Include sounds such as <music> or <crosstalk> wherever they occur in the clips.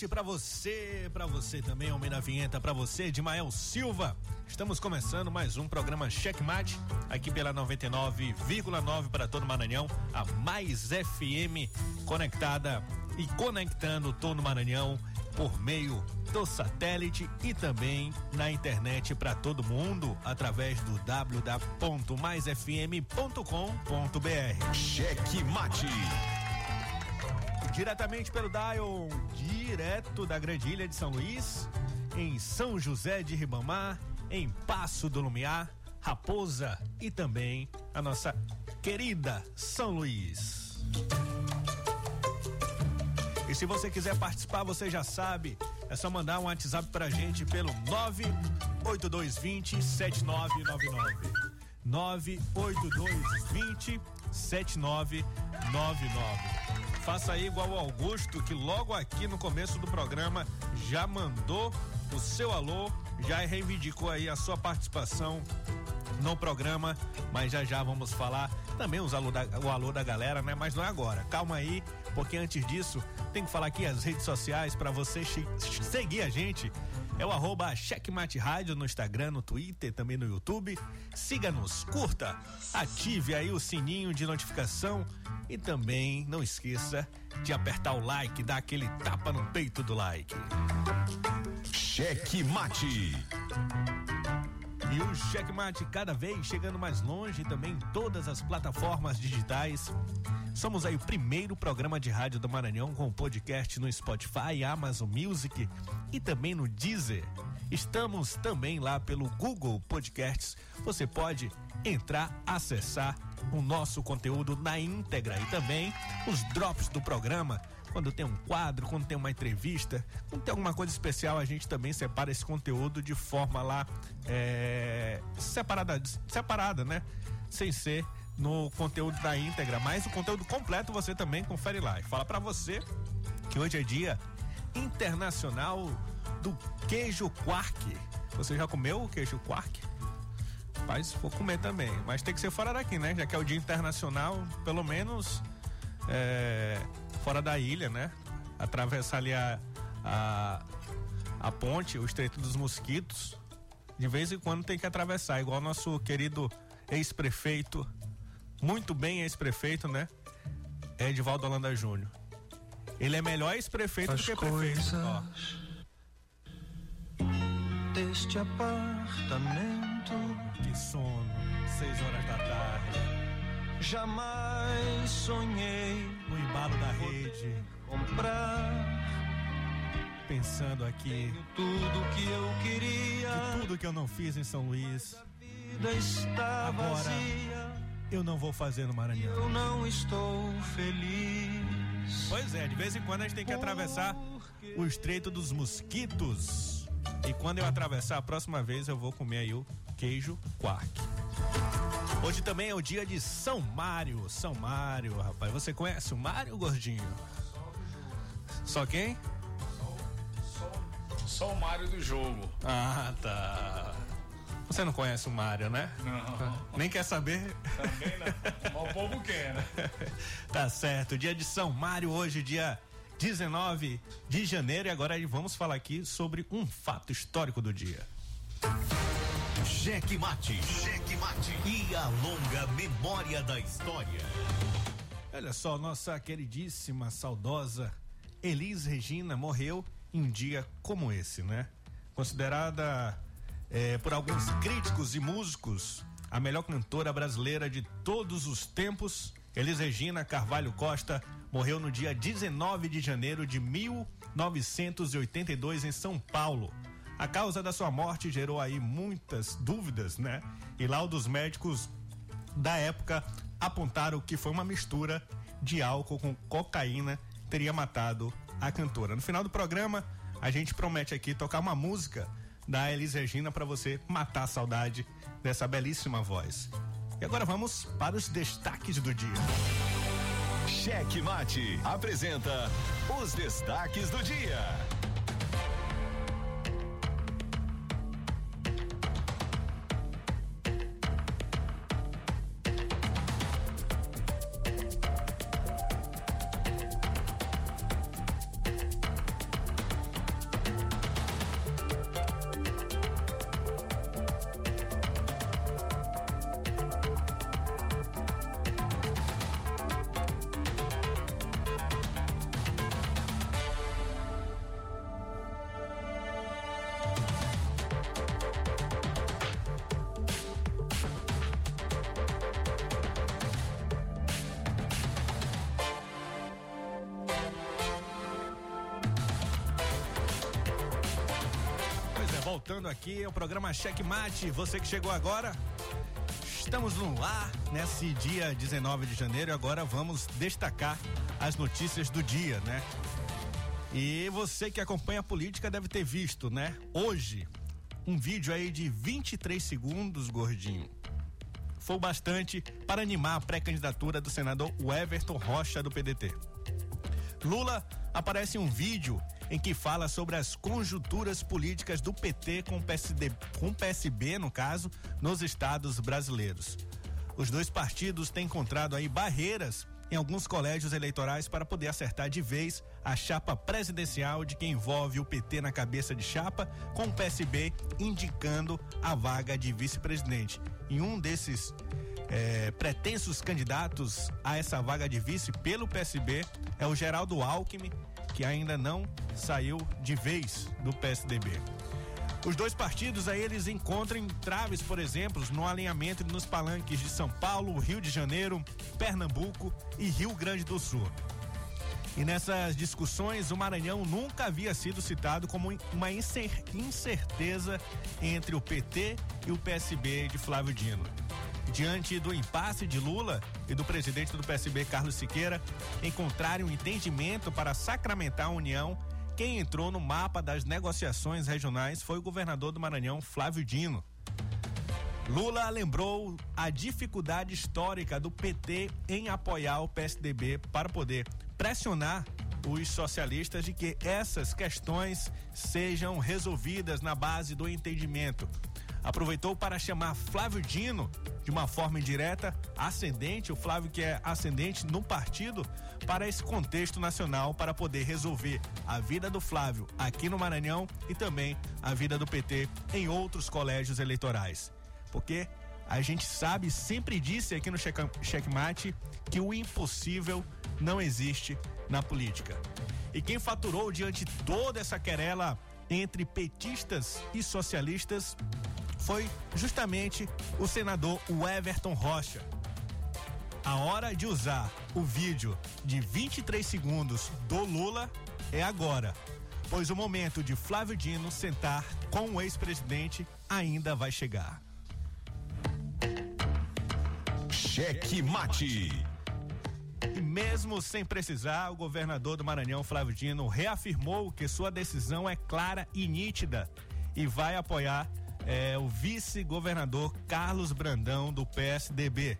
Noite para você, para você também, Almeida Vinheta, para você, Dimael Silva. Estamos começando mais um programa Checkmate, aqui pela 99,9 para todo Maranhão, a mais FM conectada e conectando todo Maranhão por meio do satélite e também na internet para todo mundo através do www.maisfm.com.br. Cheque Mate diretamente pelo Dial, direto da Grande Ilha de São Luís, em São José de Ribamar, em Passo do Lumiar, Raposa e também a nossa querida São Luís. E se você quiser participar, você já sabe, é só mandar um WhatsApp pra gente pelo 98220 7999. 98220 7999. Faça aí igual o Augusto, que logo aqui no começo do programa já mandou o seu alô, já reivindicou aí a sua participação no programa, mas já já vamos falar também os alô da, o alô da galera, né? Mas não é agora. Calma aí, porque antes disso tem que falar aqui as redes sociais para você seguir a gente. É o arroba Checkmate Rádio no Instagram, no Twitter, também no YouTube. Siga-nos, curta, ative aí o sininho de notificação e também não esqueça de apertar o like, dar aquele tapa no peito do like. Cheque. E o Checkmate cada vez chegando mais longe também em todas as plataformas digitais. Somos aí o primeiro programa de rádio do Maranhão com podcast no Spotify, Amazon Music e também no Deezer. Estamos também lá pelo Google Podcasts. Você pode entrar, acessar o nosso conteúdo na íntegra e também os drops do programa quando tem um quadro, quando tem uma entrevista, quando tem alguma coisa especial, a gente também separa esse conteúdo de forma lá é, separada, separada, né? Sem ser no conteúdo da íntegra, mas o conteúdo completo você também confere lá. E fala para você que hoje é dia internacional do queijo quark. Você já comeu o queijo quark? Rapaz, vou comer também, mas tem que ser fora daqui, né? Já que é o dia internacional, pelo menos é, fora da ilha, né? Atravessar ali a, a, a ponte, o Estreito dos Mosquitos. De vez em quando tem que atravessar, igual nosso querido ex-prefeito, muito bem ex-prefeito, né? Edivaldo Holanda Júnior. Ele é melhor ex-prefeito do que prefeito. Ó. Deste apartamento. Que sono, seis horas da tarde. Jamais sonhei no embalo da rede comprar. Pensando aqui tudo que eu queria, tudo que eu não fiz em São Luís. Agora vazia, eu não vou fazer no Maranhão. Eu não estou feliz. Pois é, de vez em quando a gente tem que atravessar o Estreito dos Mosquitos. E quando eu atravessar a próxima vez eu vou comer aí o queijo quark. Hoje também é o dia de São Mário. São Mário, rapaz. Você conhece o Mário Gordinho? Só quem? Só, o Mário do jogo. Ah, tá. Você não conhece o Mário, né? Não. Nem quer saber? Também não. Mas o povo quer, né? <laughs> tá certo. Dia de São Mário, hoje, dia 19 de janeiro. E agora vamos falar aqui sobre um fato histórico do dia. Cheque mate, cheque mate e a longa memória da história. Olha só, nossa queridíssima, saudosa Elis Regina morreu em um dia como esse, né? Considerada é, por alguns críticos e músicos, a melhor cantora brasileira de todos os tempos, Elis Regina Carvalho Costa, morreu no dia 19 de janeiro de 1982 em São Paulo. A causa da sua morte gerou aí muitas dúvidas, né? E laudos médicos da época apontaram que foi uma mistura de álcool com cocaína teria matado a cantora. No final do programa, a gente promete aqui tocar uma música da Elis Regina para você matar a saudade dessa belíssima voz. E agora vamos para os destaques do dia. Cheque Mate apresenta os destaques do dia. Programa Mate. Você que chegou agora, estamos no ar nesse dia 19 de janeiro agora vamos destacar as notícias do dia, né? E você que acompanha a política deve ter visto, né? Hoje, um vídeo aí de 23 segundos, gordinho. Foi bastante para animar a pré-candidatura do senador Everton Rocha do PDT. Lula aparece em um vídeo em que fala sobre as conjunturas políticas do PT com o PSD, com PSB, no caso, nos estados brasileiros. Os dois partidos têm encontrado aí barreiras em alguns colégios eleitorais para poder acertar de vez a chapa presidencial de quem envolve o PT na cabeça de chapa, com o PSB indicando a vaga de vice-presidente. Em um desses é, pretensos candidatos a essa vaga de vice pelo PSB é o Geraldo Alckmin, que ainda não saiu de vez do PSDB. Os dois partidos aí eles encontram traves, por exemplo, no alinhamento nos palanques de São Paulo, Rio de Janeiro, Pernambuco e Rio Grande do Sul. E nessas discussões, o Maranhão nunca havia sido citado como uma incerteza entre o PT e o PSB de Flávio Dino diante do impasse de Lula e do presidente do PSB, Carlos Siqueira, encontrarem um entendimento para sacramentar a união, quem entrou no mapa das negociações regionais foi o governador do Maranhão, Flávio Dino. Lula lembrou a dificuldade histórica do PT em apoiar o PSDB para poder pressionar os socialistas de que essas questões sejam resolvidas na base do entendimento. Aproveitou para chamar Flávio Dino de uma forma indireta, ascendente, o Flávio que é ascendente no partido, para esse contexto nacional, para poder resolver a vida do Flávio aqui no Maranhão e também a vida do PT em outros colégios eleitorais. Porque a gente sabe, sempre disse aqui no Checkmate, que o impossível não existe na política. E quem faturou diante toda essa querela entre petistas e socialistas foi justamente o senador Everton Rocha. A hora de usar o vídeo de 23 segundos do Lula é agora, pois o momento de Flávio Dino sentar com o ex-presidente ainda vai chegar. Cheque mate. E mesmo sem precisar, o governador do Maranhão, Flávio Dino, reafirmou que sua decisão é clara e nítida e vai apoiar é, o vice-governador Carlos Brandão, do PSDB.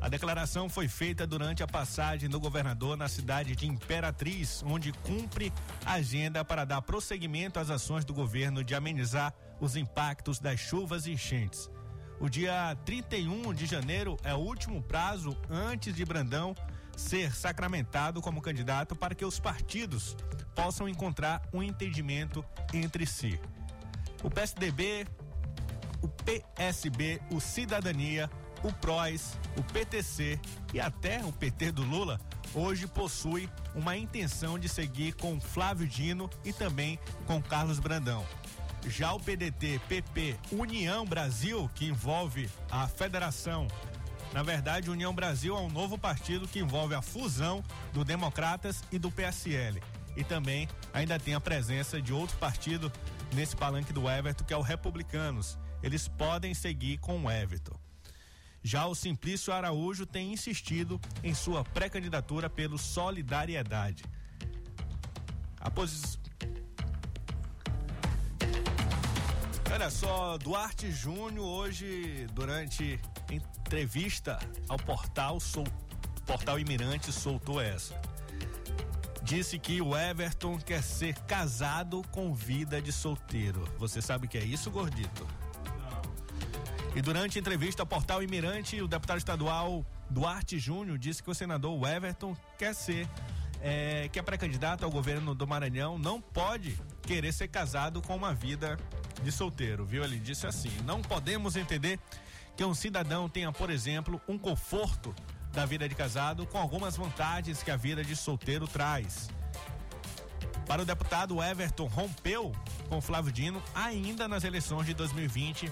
A declaração foi feita durante a passagem do governador na cidade de Imperatriz, onde cumpre agenda para dar prosseguimento às ações do governo de amenizar os impactos das chuvas e enchentes. O dia 31 de janeiro é o último prazo antes de Brandão ser sacramentado como candidato para que os partidos possam encontrar um entendimento entre si. O PSDB o PSB, o Cidadania, o PROS, o PTC e até o PT do Lula hoje possui uma intenção de seguir com Flávio Dino e também com Carlos Brandão. Já o PDT, PP, União Brasil, que envolve a federação. Na verdade, União Brasil é um novo partido que envolve a fusão do Democratas e do PSL. E também ainda tem a presença de outro partido nesse palanque do Everton, que é o Republicanos. Eles podem seguir com o Everton. Já o Simplício Araújo tem insistido em sua pré-candidatura pelo Solidariedade. A posição. Olha só, Duarte Júnior hoje, durante entrevista ao portal, sol, portal Imirante, soltou essa. Disse que o Everton quer ser casado com vida de solteiro. Você sabe o que é isso, gordito? E durante a entrevista ao portal Imirante, o deputado estadual Duarte Júnior disse que o senador Everton quer ser, é, que é pré-candidato ao governo do Maranhão, não pode querer ser casado com uma vida de solteiro, viu? Ele disse assim: não podemos entender que um cidadão tenha, por exemplo, um conforto da vida de casado com algumas vantagens que a vida de solteiro traz. Para o deputado, Everton rompeu com Flávio Dino ainda nas eleições de 2020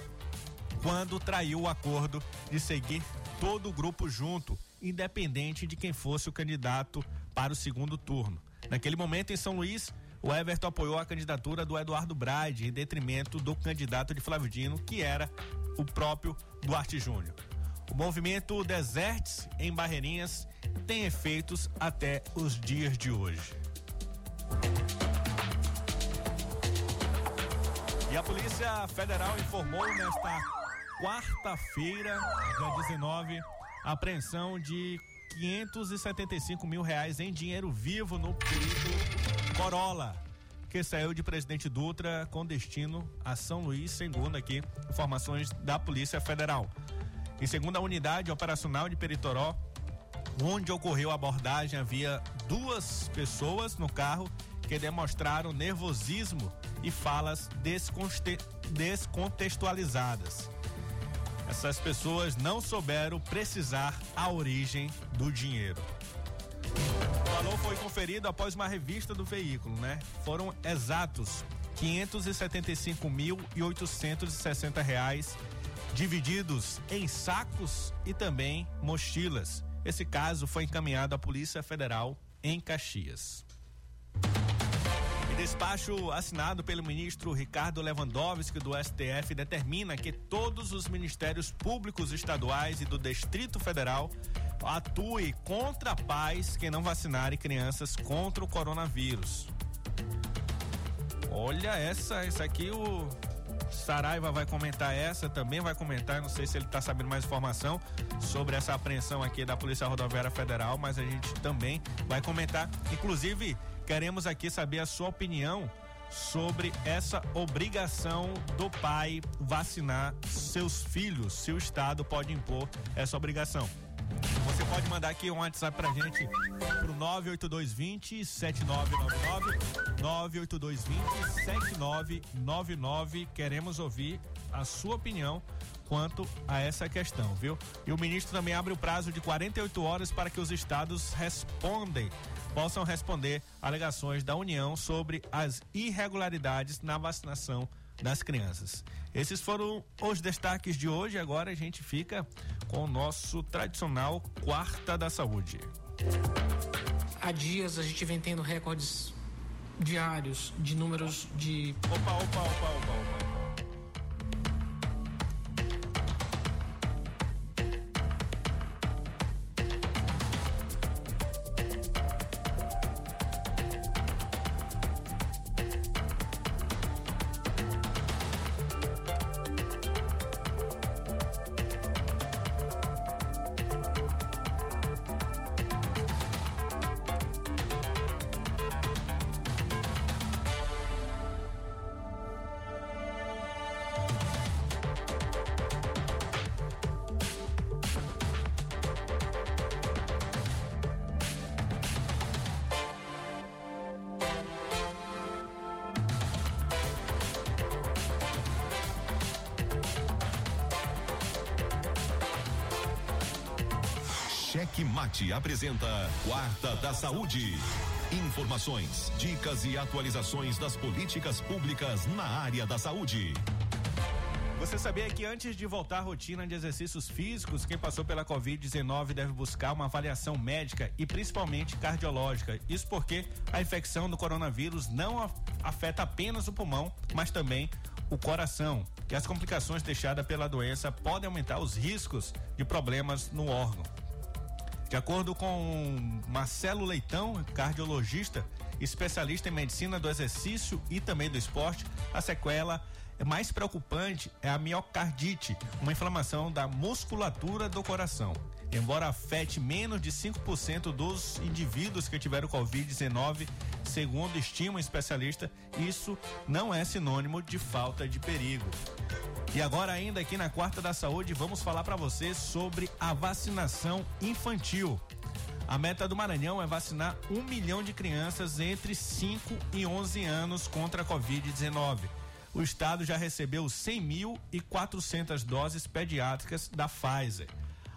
quando traiu o acordo de seguir todo o grupo junto, independente de quem fosse o candidato para o segundo turno. Naquele momento, em São Luís, o Everton apoiou a candidatura do Eduardo Brade, em detrimento do candidato de Flávio Dino, que era o próprio Duarte Júnior. O movimento Desertes em Barreirinhas tem efeitos até os dias de hoje. E a Polícia Federal informou nesta quarta-feira, dia 19, apreensão de 575 mil reais em dinheiro vivo no veículo Corolla, que saiu de Presidente Dutra com destino a São Luís, segundo aqui informações da Polícia Federal. E segundo a unidade operacional de Peritoró, onde ocorreu a abordagem, havia duas pessoas no carro que demonstraram nervosismo e falas descontextualizadas. Essas pessoas não souberam precisar a origem do dinheiro. O valor foi conferido após uma revista do veículo, né? Foram exatos 575.860 reais divididos em sacos e também mochilas. Esse caso foi encaminhado à Polícia Federal em Caxias. Despacho assinado pelo ministro Ricardo Lewandowski do STF determina que todos os ministérios públicos estaduais e do Distrito Federal atuem contra pais que não vacinarem crianças contra o coronavírus. Olha essa, essa aqui o Saraiva vai comentar essa, também vai comentar, não sei se ele está sabendo mais informação sobre essa apreensão aqui da Polícia Rodoviária Federal, mas a gente também vai comentar. Inclusive, Queremos aqui saber a sua opinião sobre essa obrigação do pai vacinar seus filhos, se o Estado pode impor essa obrigação. Você pode mandar aqui um WhatsApp pra gente pro 98220 7999 98220 7999. Queremos ouvir a sua opinião quanto a essa questão, viu? E o ministro também abre o prazo de 48 horas para que os estados respondem possam responder alegações da União sobre as irregularidades na vacinação das crianças. Esses foram os destaques de hoje. Agora a gente fica com o nosso tradicional Quarta da Saúde. Há dias a gente vem tendo recordes diários de números de. Opa, opa, opa, opa, opa. Quarta da Saúde. Informações, dicas e atualizações das políticas públicas na área da saúde. Você sabia que antes de voltar à rotina de exercícios físicos, quem passou pela Covid-19 deve buscar uma avaliação médica e principalmente cardiológica. Isso porque a infecção do coronavírus não afeta apenas o pulmão, mas também o coração. E as complicações deixadas pela doença podem aumentar os riscos de problemas no órgão. De acordo com Marcelo Leitão, cardiologista, especialista em medicina do exercício e também do esporte, a sequela mais preocupante é a miocardite, uma inflamação da musculatura do coração. Embora afete menos de 5% dos indivíduos que tiveram Covid-19, segundo estima um especialista, isso não é sinônimo de falta de perigo. E agora, ainda aqui na Quarta da Saúde, vamos falar para você sobre a vacinação infantil. A meta do Maranhão é vacinar um milhão de crianças entre 5 e 11 anos contra a Covid-19 o estado já recebeu 100.400 doses pediátricas da Pfizer.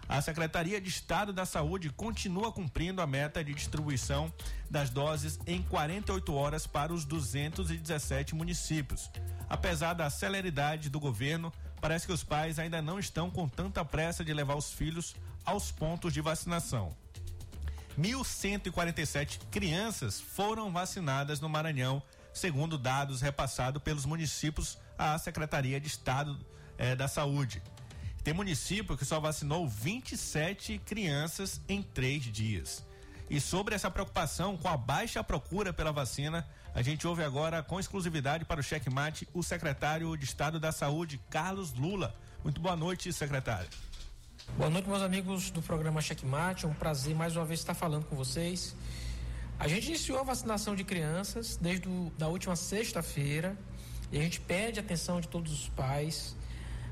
A Secretaria de Estado da Saúde continua cumprindo a meta de distribuição das doses em 48 horas para os 217 municípios. Apesar da celeridade do governo, parece que os pais ainda não estão com tanta pressa de levar os filhos aos pontos de vacinação. 1.147 crianças foram vacinadas no Maranhão segundo dados repassados pelos municípios à Secretaria de Estado eh, da Saúde. Tem município que só vacinou 27 crianças em três dias. E sobre essa preocupação com a baixa procura pela vacina, a gente ouve agora com exclusividade para o checkmate o secretário de Estado da Saúde, Carlos Lula. Muito boa noite, secretário. Boa noite, meus amigos do programa Checkmate. É um prazer mais uma vez estar falando com vocês. A gente iniciou a vacinação de crianças desde a da última sexta-feira e a gente pede atenção de todos os pais.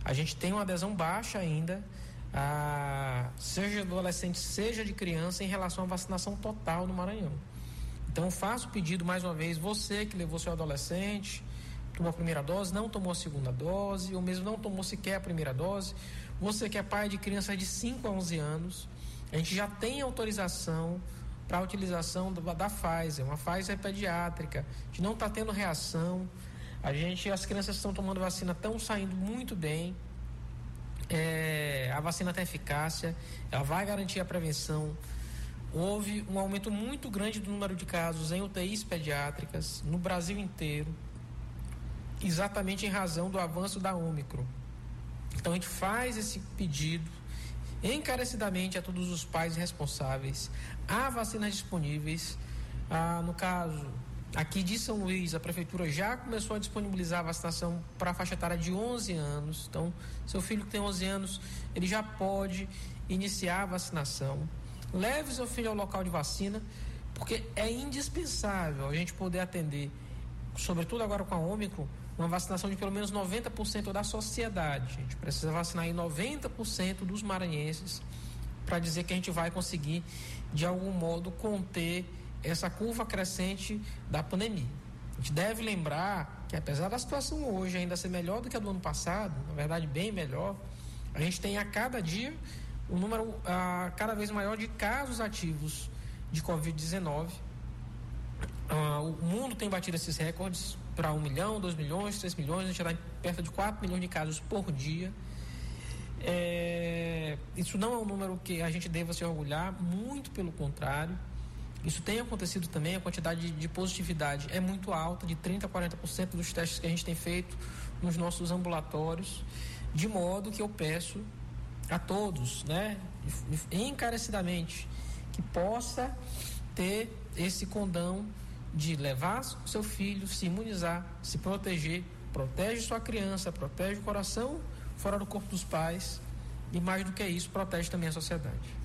A gente tem uma adesão baixa ainda, a, seja de adolescente, seja de criança, em relação à vacinação total no Maranhão. Então, faço o pedido mais uma vez, você que levou seu adolescente, tomou a primeira dose, não tomou a segunda dose, ou mesmo não tomou sequer a primeira dose, você que é pai de crianças de 5 a 11 anos, a gente já tem autorização para a utilização da, da Pfizer, uma Pfizer pediátrica. A gente não está tendo reação. A gente, as crianças estão tomando vacina estão saindo muito bem. É, a vacina tem eficácia, ela vai garantir a prevenção. Houve um aumento muito grande do número de casos em UTIs pediátricas no Brasil inteiro, exatamente em razão do avanço da Ômicron. Então a gente faz esse pedido encarecidamente a todos os pais responsáveis. Há vacinas disponíveis. Ah, no caso, aqui de São Luís, a prefeitura já começou a disponibilizar a vacinação para a faixa etária de 11 anos. Então, seu filho que tem 11 anos, ele já pode iniciar a vacinação. Leve seu filho ao local de vacina, porque é indispensável a gente poder atender, sobretudo agora com a Ômicron, uma vacinação de pelo menos 90% da sociedade. A gente precisa vacinar aí 90% dos maranhenses para dizer que a gente vai conseguir, de algum modo, conter essa curva crescente da pandemia. A gente deve lembrar que, apesar da situação hoje ainda ser melhor do que a do ano passado, na verdade, bem melhor, a gente tem a cada dia um número a, cada vez maior de casos ativos de Covid-19. Ah, o mundo tem batido esses recordes para um milhão, dois milhões, três milhões, a gente está perto de 4 milhões de casos por dia. É, isso não é um número que a gente deva se orgulhar, muito pelo contrário. Isso tem acontecido também, a quantidade de positividade é muito alta, de 30% a 40% dos testes que a gente tem feito nos nossos ambulatórios, de modo que eu peço a todos, né, encarecidamente, que possa ter esse condão de levar seu filho, se imunizar, se proteger, protege sua criança, protege o coração fora do corpo dos pais e mais do que isso, protege também a sociedade.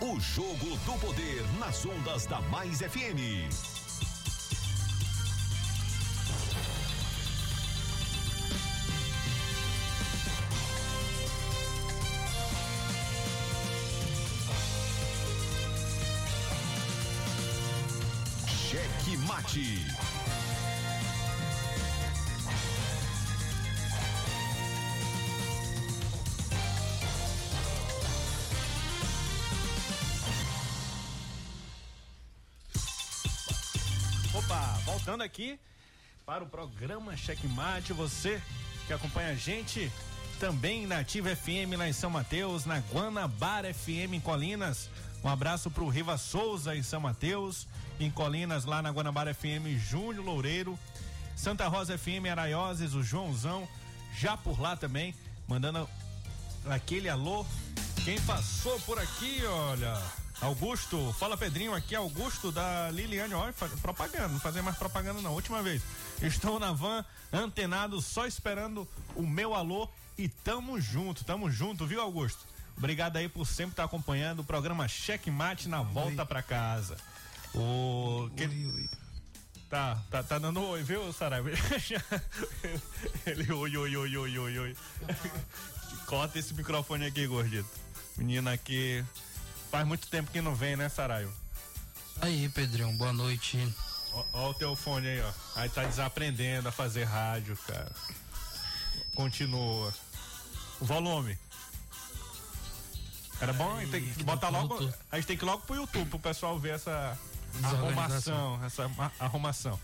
o jogo do poder nas ondas da Mais FM. Cheque Mate. Aqui para o programa Cheque Mate, você que acompanha a gente também na Ativa FM lá em São Mateus, na Guanabara FM em Colinas. Um abraço para o Riva Souza em São Mateus, em Colinas, lá na Guanabara FM, Júnior Loureiro, Santa Rosa FM, Araioses, o Joãozão, já por lá também, mandando aquele alô. Quem passou por aqui, olha, Augusto, fala Pedrinho, aqui é Augusto da Liliane, olha, propaganda, não fazer mais propaganda não, última vez. Estou na van, antenado, só esperando o meu alô e tamo junto, tamo junto, viu Augusto? Obrigado aí por sempre estar acompanhando o programa Cheque Mate na volta para casa. O que oi, oi. Tá, tá, tá dando oi, viu, Saraiva? <laughs> Ele oi, oi, oi, oi, oi, oi. <laughs> Corta esse microfone aqui, gordito. Menina aqui faz muito tempo que não vem, né, Saraiva? Aí, Pedrinho, boa noite. Ó, o teu fone aí, ó. Aí tá desaprendendo a fazer rádio, cara. Continua. O volume. Era bom, tem que botar logo. A gente tem que ir logo pro YouTube pro pessoal ver essa arrumação, essa arrumação.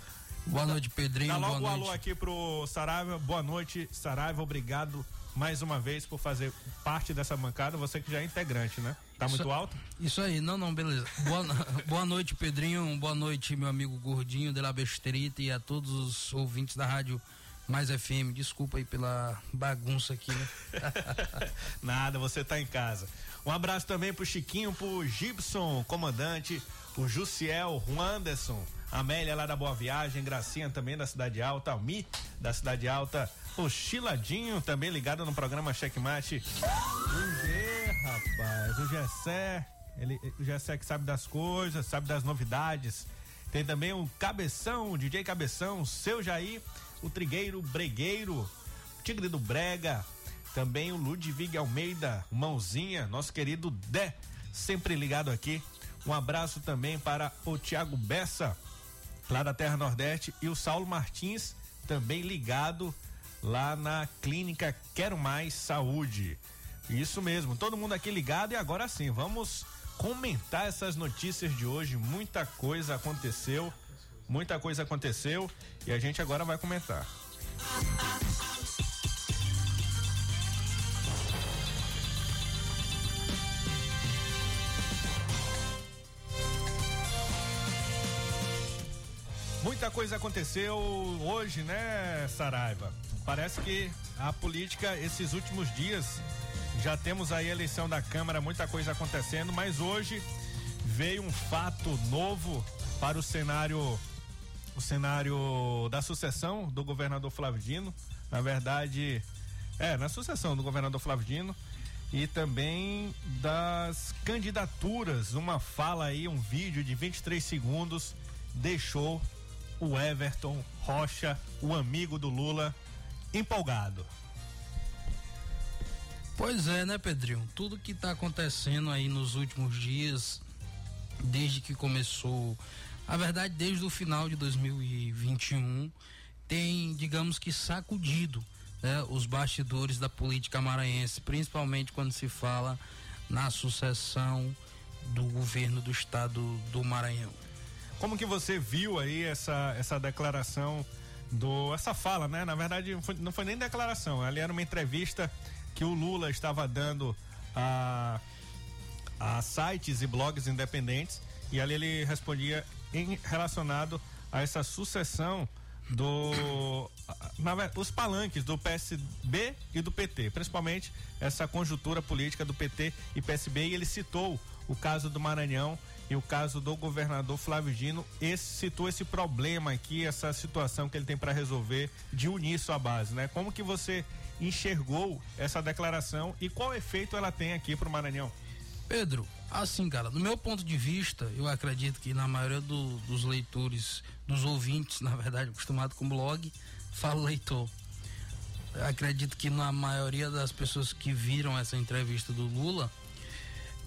Boa noite, Pedrinho. Dá logo boa o alô aqui pro Saraiva. Boa noite, Saraiva. Obrigado mais uma vez por fazer parte dessa bancada. Você que já é integrante, né? Tá muito isso, alto? Isso aí, não, não, beleza. Boa, <laughs> boa noite, Pedrinho. Boa noite, meu amigo Gordinho de la Besterita e a todos os ouvintes da rádio mais FM. Desculpa aí pela bagunça aqui, né? <laughs> Nada, você tá em casa. Um abraço também pro Chiquinho, pro Gibson, comandante, o Jussiel, o Anderson, Amélia lá da Boa Viagem, Gracinha também da Cidade Alta, Almi da Cidade Alta, o Chiladinho também ligado no programa Checkmate. O G, rapaz, o Gessé, ele, o Gessé que sabe das coisas, sabe das novidades. Tem também o Cabeção, o DJ Cabeção, o Seu Jair, o Trigueiro Bregueiro, o Tigre do Brega, também o Ludwig Almeida, o Mãozinha, nosso querido Dé, sempre ligado aqui. Um abraço também para o Tiago Bessa, lá da Terra Nordeste, e o Saulo Martins, também ligado lá na clínica Quero Mais Saúde. Isso mesmo, todo mundo aqui ligado e agora sim, vamos comentar essas notícias de hoje. Muita coisa aconteceu, muita coisa aconteceu e a gente agora vai comentar. Muita coisa aconteceu hoje, né, Saraiva? Parece que a política, esses últimos dias, já temos aí a eleição da Câmara, muita coisa acontecendo, mas hoje veio um fato novo para o cenário o cenário da sucessão do governador Flávio Dino. Na verdade, é, na sucessão do governador Flávio Dino e também das candidaturas. Uma fala aí, um vídeo de 23 segundos deixou o Everton Rocha, o amigo do Lula, empolgado. Pois é, né, Pedrinho? Tudo que está acontecendo aí nos últimos dias desde que começou, a verdade, desde o final de 2021, tem, digamos que, sacudido né, os bastidores da política maranhense, principalmente quando se fala na sucessão do governo do estado do Maranhão. Como que você viu aí essa, essa declaração do essa fala, né? Na verdade, não foi, nem declaração, ali era uma entrevista que o Lula estava dando a, a sites e blogs independentes e ali ele respondia em relacionado a essa sucessão do na, os palanques do PSB e do PT, principalmente essa conjuntura política do PT e PSB e ele citou o caso do Maranhão e o caso do governador Flávio Dino, esse citou esse problema aqui, essa situação que ele tem para resolver de unir sua base, né? Como que você enxergou essa declaração e qual efeito ela tem aqui para o Maranhão? Pedro, assim, cara, do meu ponto de vista, eu acredito que na maioria do, dos leitores, dos ouvintes, <laughs> na verdade, acostumado com blog, falo leitor. Acredito que na maioria das pessoas que viram essa entrevista do Lula,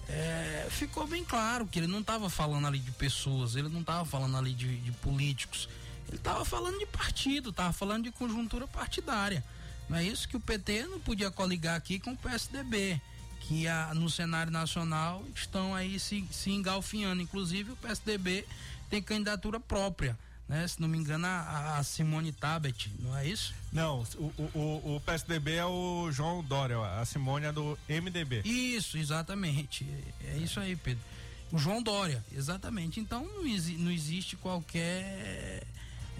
é, ficou bem claro que ele não estava falando ali de pessoas, ele não estava falando ali de, de políticos, ele estava falando de partido, estava falando de conjuntura partidária. Não é isso que o PT não podia coligar aqui com o PSDB, que a, no cenário nacional estão aí se, se engalfinhando. Inclusive o PSDB tem candidatura própria né? Se não me engano, a, a Simone Tabet, não é isso? Não, o, o, o, PSDB é o João Dória, a Simone é do MDB. Isso, exatamente. É isso aí, Pedro. O João Dória, exatamente. Então não, não existe qualquer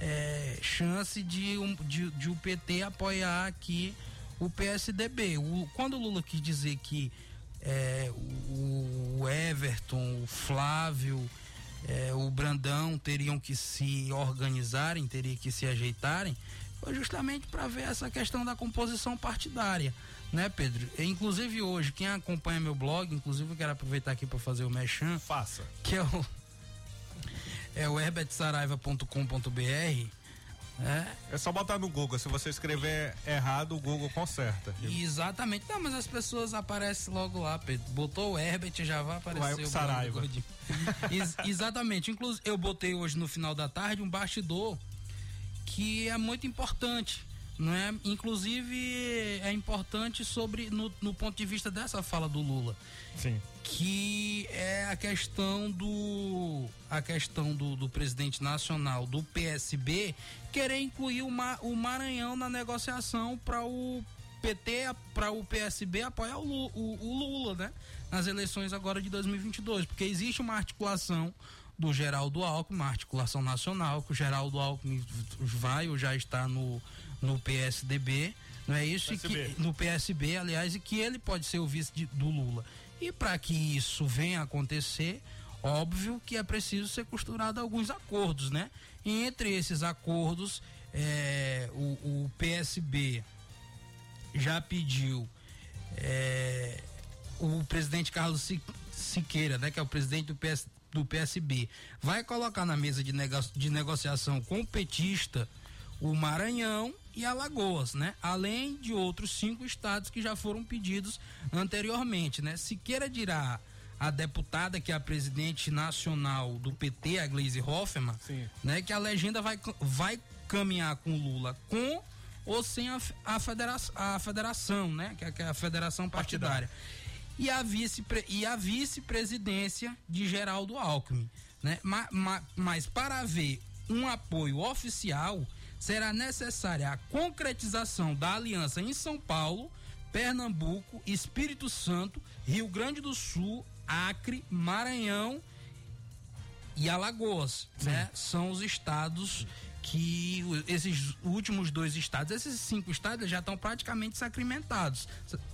é, chance de, um, de, de o PT apoiar aqui o PSDB. O, quando o Lula quis dizer que é, o, o Everton, o Flávio é, o Brandão teriam que se organizarem, teriam que se ajeitarem, foi justamente para ver essa questão da composição partidária, né, Pedro? E, inclusive hoje, quem acompanha meu blog, inclusive eu quero aproveitar aqui para fazer o mechan. Faça. Que é o é o herbertsaraiva.com.br é. é só botar no Google. Se você escrever errado, o Google conserta. Exatamente. Não, mas as pessoas aparecem logo lá, Pedro. Botou o Herbert, já vai aparecer vai o Saraiva. Ex <laughs> exatamente. Inclusive, eu botei hoje no final da tarde um bastidor que é muito importante. Não é? Inclusive, é importante sobre no, no ponto de vista dessa fala do Lula. Sim que é a questão do a questão do, do presidente nacional do PSB querer incluir o, o Maranhão na negociação para o PT para o PSB apoiar o, o, o, Lula, né? Nas eleições agora de 2022, porque existe uma articulação do Geraldo Alckmin, uma articulação nacional, que o Geraldo Alckmin vai ou já está no, no PSDB, não é isso? PSB. Que, no PSB, aliás, e que ele pode ser o vice de, do Lula. E para que isso venha a acontecer, óbvio que é preciso ser costurado alguns acordos, né? E entre esses acordos, é, o, o, PSB já pediu é, o presidente Carlos Siqueira, né, que é o presidente do, PS, do PSB, vai colocar na mesa de, nego, de negociação com o petista o Maranhão e Alagoas, né? Além de outros cinco estados que já foram pedidos anteriormente, né? Siqueira dirá a deputada que é a presidente nacional do PT, a Gleisi Hoffmann, Sim. né? Que a legenda vai, vai caminhar com Lula com ou sem a, a, federação, a federação, né? Que é, é a federação partidária. E a vice e a vice-presidência de Geraldo Alckmin, né? Ma, ma, mas para haver um apoio oficial, será necessária a concretização da aliança em São Paulo, Pernambuco, Espírito Santo, Rio Grande do Sul, Acre, Maranhão e Alagoas, Sim. né? São os estados que esses últimos dois estados, esses cinco estados já estão praticamente sacramentados,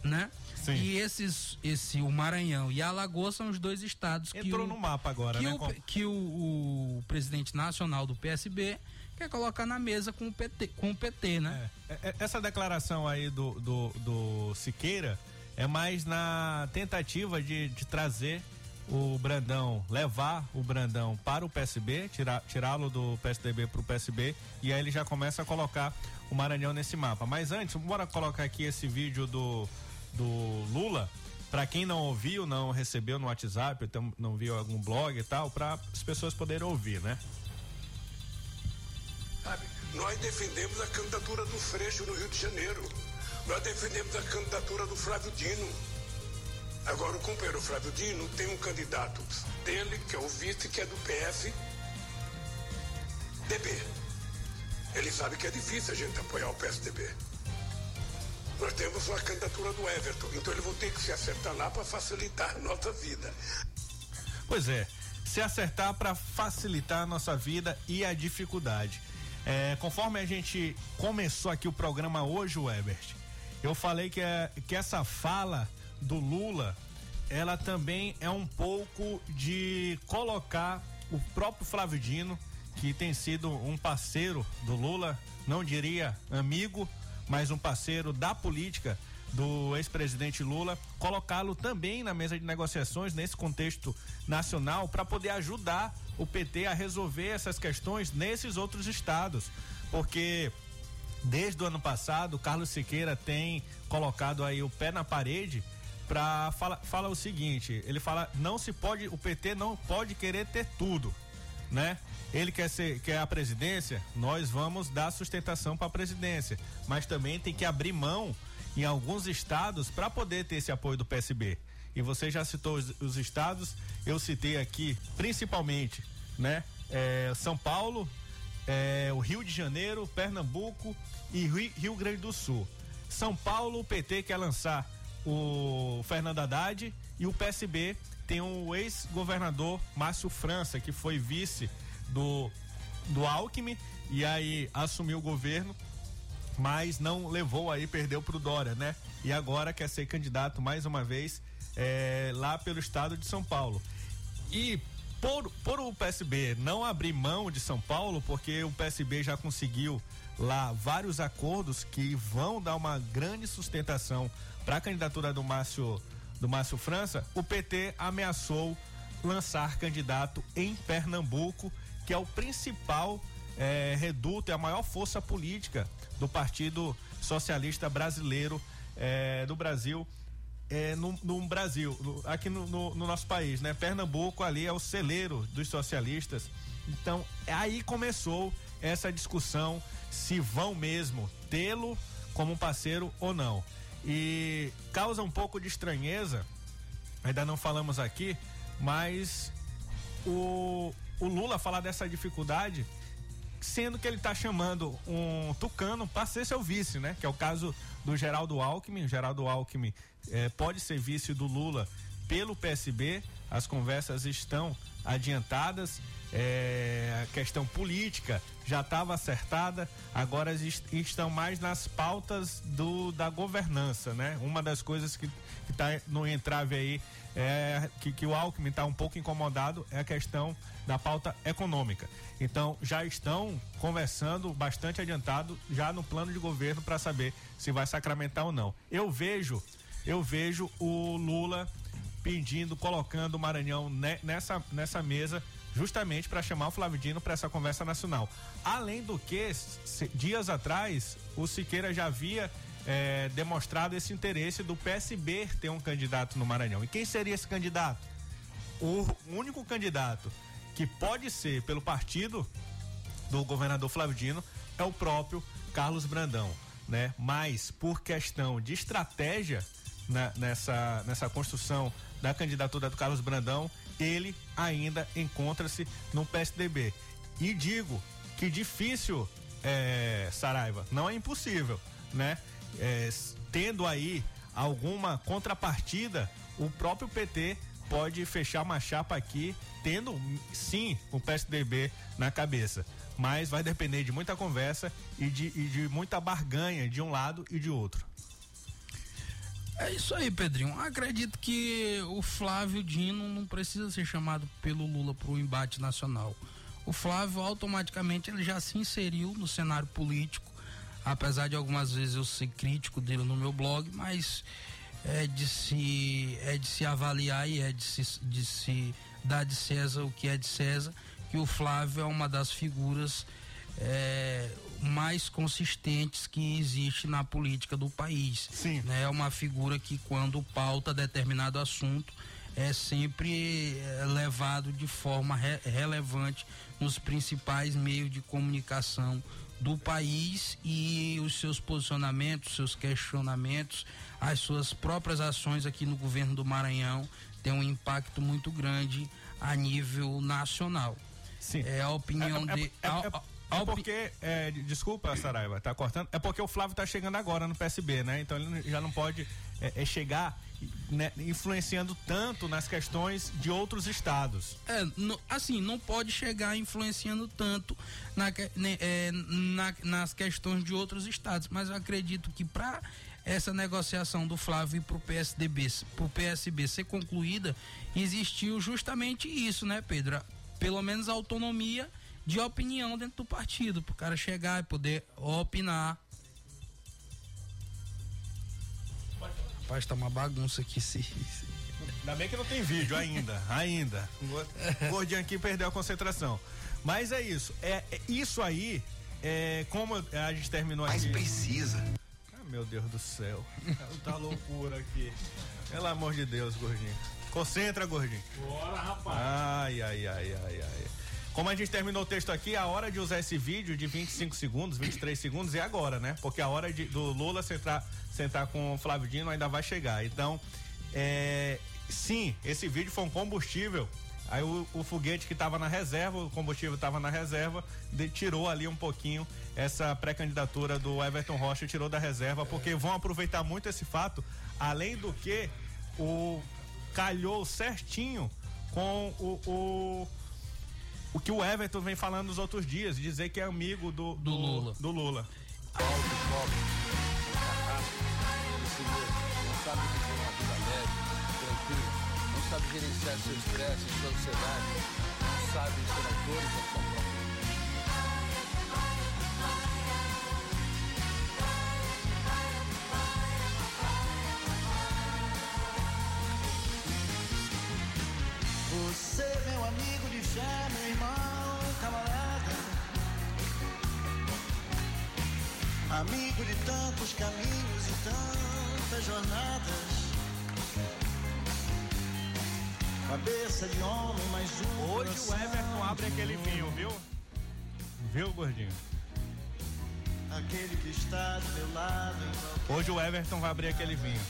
né? Sim. E esses, esse, o Maranhão e a Alagoas são os dois estados Entrou que o, no mapa agora, que né? O, que o, o presidente nacional do PSB quer colocar na mesa com o PT, com o PT né? É. é. essa declaração aí do, do, do Siqueira é mais na tentativa de, de trazer o Brandão, levar o Brandão para o PSB, tirá-lo do PSDB para o PSB, e aí ele já começa a colocar o Maranhão nesse mapa. Mas antes, bora colocar aqui esse vídeo do, do Lula para quem não ouviu, não recebeu no WhatsApp, não viu algum blog e tal, para as pessoas poderem ouvir, né? Sabe, nós defendemos a candidatura do Freixo no Rio de Janeiro. Nós defendemos a candidatura do Flávio Dino. Agora, o companheiro Flávio Dino tem um candidato dele, que é o vice, que é do PSDB. Ele sabe que é difícil a gente apoiar o PSDB. Nós temos a candidatura do Everton, então ele vai ter que se acertar lá para facilitar a nossa vida. Pois é, se acertar para facilitar a nossa vida e a dificuldade. É, conforme a gente começou aqui o programa hoje, Ebert, eu falei que, é, que essa fala do Lula, ela também é um pouco de colocar o próprio Flávio Dino, que tem sido um parceiro do Lula, não diria amigo, mas um parceiro da política do ex-presidente Lula, colocá-lo também na mesa de negociações nesse contexto nacional para poder ajudar o PT a resolver essas questões nesses outros estados, porque desde o ano passado Carlos Siqueira tem colocado aí o pé na parede para fala, fala o seguinte, ele fala não se pode, o PT não pode querer ter tudo, né? ele quer ser quer a presidência, nós vamos dar sustentação para a presidência, mas também tem que abrir mão em alguns estados para poder ter esse apoio do PSB. E você já citou os, os estados, eu citei aqui principalmente, né? É, São Paulo, é, o Rio de Janeiro, Pernambuco e Rio, Rio Grande do Sul. São Paulo, o PT quer lançar o Fernando Haddad e o PSB tem o ex-governador Márcio França, que foi vice do, do Alckmin e aí assumiu o governo, mas não levou aí, perdeu pro Dória, né? E agora quer ser candidato mais uma vez é, lá pelo estado de São Paulo. E por, por o PSB não abrir mão de São Paulo, porque o PSB já conseguiu lá vários acordos que vão dar uma grande sustentação para a candidatura do Márcio do Márcio França, o PT ameaçou lançar candidato em Pernambuco que é o principal é, reduto, é a maior força política do Partido Socialista Brasileiro é, do Brasil. É, no, no, Brasil, no, aqui no, no, no, nosso país, né? Pernambuco ali é o celeiro dos socialistas. Então, aí começou essa discussão se vão mesmo tê-lo como parceiro ou não. E causa um pouco de estranheza, ainda não falamos aqui, mas o, o Lula falar dessa dificuldade, sendo que ele está chamando um tucano para ser seu vice, né? Que é o caso do Geraldo Alckmin. O Geraldo Alckmin eh, pode ser vice do Lula pelo PSB. As conversas estão adiantadas. É, a questão política já estava acertada, agora estão mais nas pautas do, da governança, né? Uma das coisas que está no entrave aí é que, que o Alckmin está um pouco incomodado é a questão da pauta econômica. Então já estão conversando bastante adiantado já no plano de governo para saber se vai sacramentar ou não. Eu vejo, eu vejo o Lula pedindo, colocando o Maranhão nessa, nessa mesa justamente para chamar o Flávio Dino para essa conversa nacional. Além do que, dias atrás, o Siqueira já havia é, demonstrado esse interesse do PSB ter um candidato no Maranhão. E quem seria esse candidato? O único candidato que pode ser pelo partido do governador Flávio Dino é o próprio Carlos Brandão, né? Mas por questão de estratégia na, nessa, nessa construção da candidatura do Carlos Brandão, ele ainda encontra-se no PSDB. E digo que difícil, é, Saraiva, não é impossível, né? É, tendo aí alguma contrapartida, o próprio PT pode fechar uma chapa aqui, tendo sim o PSDB na cabeça. Mas vai depender de muita conversa e de, e de muita barganha de um lado e de outro. É isso aí, Pedrinho. Acredito que o Flávio Dino não precisa ser chamado pelo Lula para o embate nacional. O Flávio automaticamente ele já se inseriu no cenário político, apesar de algumas vezes eu ser crítico dele no meu blog, mas é de se é de se avaliar e é de se, de se dar de César o que é de César, que o Flávio é uma das figuras é, mais consistentes que existe na política do país. Sim. Né? É uma figura que quando pauta determinado assunto é sempre é, levado de forma re relevante nos principais meios de comunicação do país e os seus posicionamentos, seus questionamentos, as suas próprias ações aqui no governo do Maranhão têm um impacto muito grande a nível nacional. Sim. É a opinião é, de. É, é, é porque, é, desculpa, Saraiva, tá cortando. É porque o Flávio tá chegando agora no PSB, né? Então ele já não pode é, é chegar né, influenciando tanto nas questões de outros estados. É, no, assim, não pode chegar influenciando tanto na, né, é, na, nas questões de outros estados, mas eu acredito que para essa negociação do Flávio para o PSDB, para o PSB ser concluída, existiu justamente isso, né, Pedro? Pelo menos a autonomia de opinião dentro do partido, para o cara chegar e poder opinar Rapaz, tá uma bagunça aqui. Se, se... Ainda bem que não tem vídeo ainda, <laughs> ainda. O gordinho aqui perdeu a concentração. Mas é isso. É, é isso aí, é, como a gente terminou aqui. Mas precisa. Ah, meu Deus do céu. Tá loucura aqui. Pelo amor de Deus, gordinho. Concentra, gordinho. Bora, rapaz. Ai, ai, ai, ai, ai. Como a gente terminou o texto aqui, a hora de usar esse vídeo de 25 segundos, 23 segundos é agora, né? Porque a hora de, do Lula sentar, sentar com o Flávio Dino ainda vai chegar. Então, é, sim, esse vídeo foi um combustível. Aí o, o foguete que estava na reserva, o combustível estava na reserva, de, tirou ali um pouquinho essa pré-candidatura do Everton Rocha, tirou da reserva, porque vão aproveitar muito esse fato, além do que o calhou certinho com o, o o que o Everton vem falando nos outros dias, dizer que é amigo do, do, do Lula. Do Lula. Pobre, pobre, não sabe viver uma vida leve, tranquila, não sabe gerenciar seu estresse, sua ansiedade, não sabe ser autores da sua própria Você, meu amigo de fé, Amigo de tantos caminhos e tantas jornadas. Cabeça de homem, mais um. Hoje o Everton abre aquele vinho, viu? Viu, gordinho? Aquele que está do meu lado. Hoje o Everton vai abrir aquele vinho.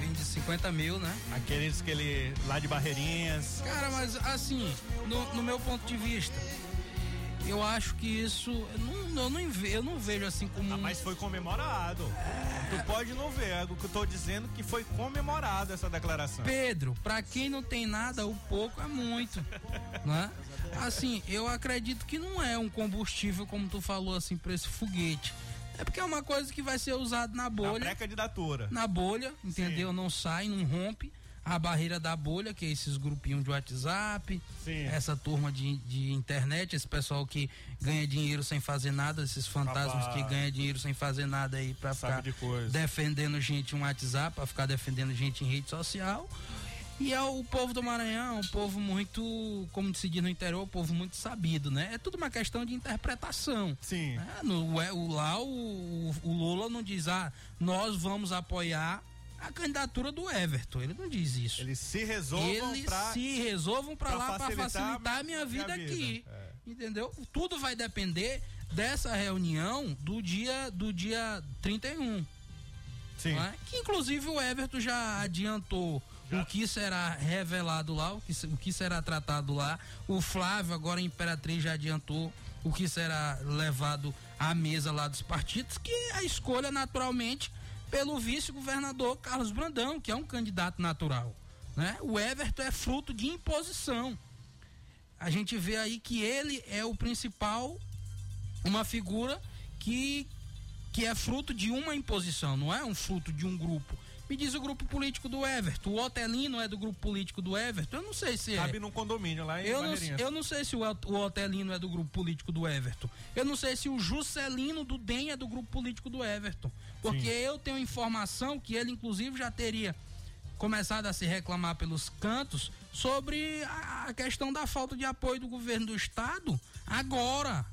Vem de 50 mil, né? Aqueles que ele. lá de Barreirinhas. Cara, mas assim, no, no meu ponto de vista, eu acho que isso. Eu não, eu não, eu não vejo assim como. Ah, mas foi comemorado. É... Tu pode não ver, é o que eu tô dizendo que foi comemorado essa declaração. Pedro, pra quem não tem nada, o pouco é muito. <laughs> né? Assim, eu acredito que não é um combustível, como tu falou assim, pra esse foguete. É porque é uma coisa que vai ser usada na bolha. Na pré-candidatura. Na bolha, entendeu? Sim. Não sai, não rompe a barreira da bolha, que é esses grupinhos de WhatsApp, Sim. essa turma de, de internet, esse pessoal que ganha dinheiro sem fazer nada, esses fantasmas Rapaz. que ganham dinheiro sem fazer nada aí pra ficar de defendendo gente em WhatsApp, pra ficar defendendo gente em rede social. E é o povo do Maranhão, um povo muito, como se diz no interior, um povo muito sabido, né? É tudo uma questão de interpretação. Sim. Né? No, é, o, lá o, o Lula não diz, ah, nós vamos apoiar a candidatura do Everton. Ele não diz isso. Eles se resolvam Eles se resolvam para lá para facilitar a minha vida, minha vida. aqui. É. Entendeu? Tudo vai depender dessa reunião do dia do dia 31. Sim. É? Que inclusive o Everton já adiantou já. o que será revelado lá, o que, o que será tratado lá. O Flávio, agora a Imperatriz, já adiantou o que será levado à mesa lá dos partidos, que é a escolha naturalmente pelo vice-governador Carlos Brandão, que é um candidato natural. Né? O Everton é fruto de imposição. A gente vê aí que ele é o principal, uma figura que, que é fruto de uma imposição, não é um fruto de um grupo. Me diz o grupo político do Everton. O Otelino é do grupo político do Everton? Eu não sei se Cabe é. num condomínio lá em eu não, eu não sei se o, o Otelino é do grupo político do Everton. Eu não sei se o Juscelino do DEM é do grupo político do Everton. Porque Sim. eu tenho informação que ele, inclusive, já teria começado a se reclamar pelos cantos sobre a questão da falta de apoio do governo do estado agora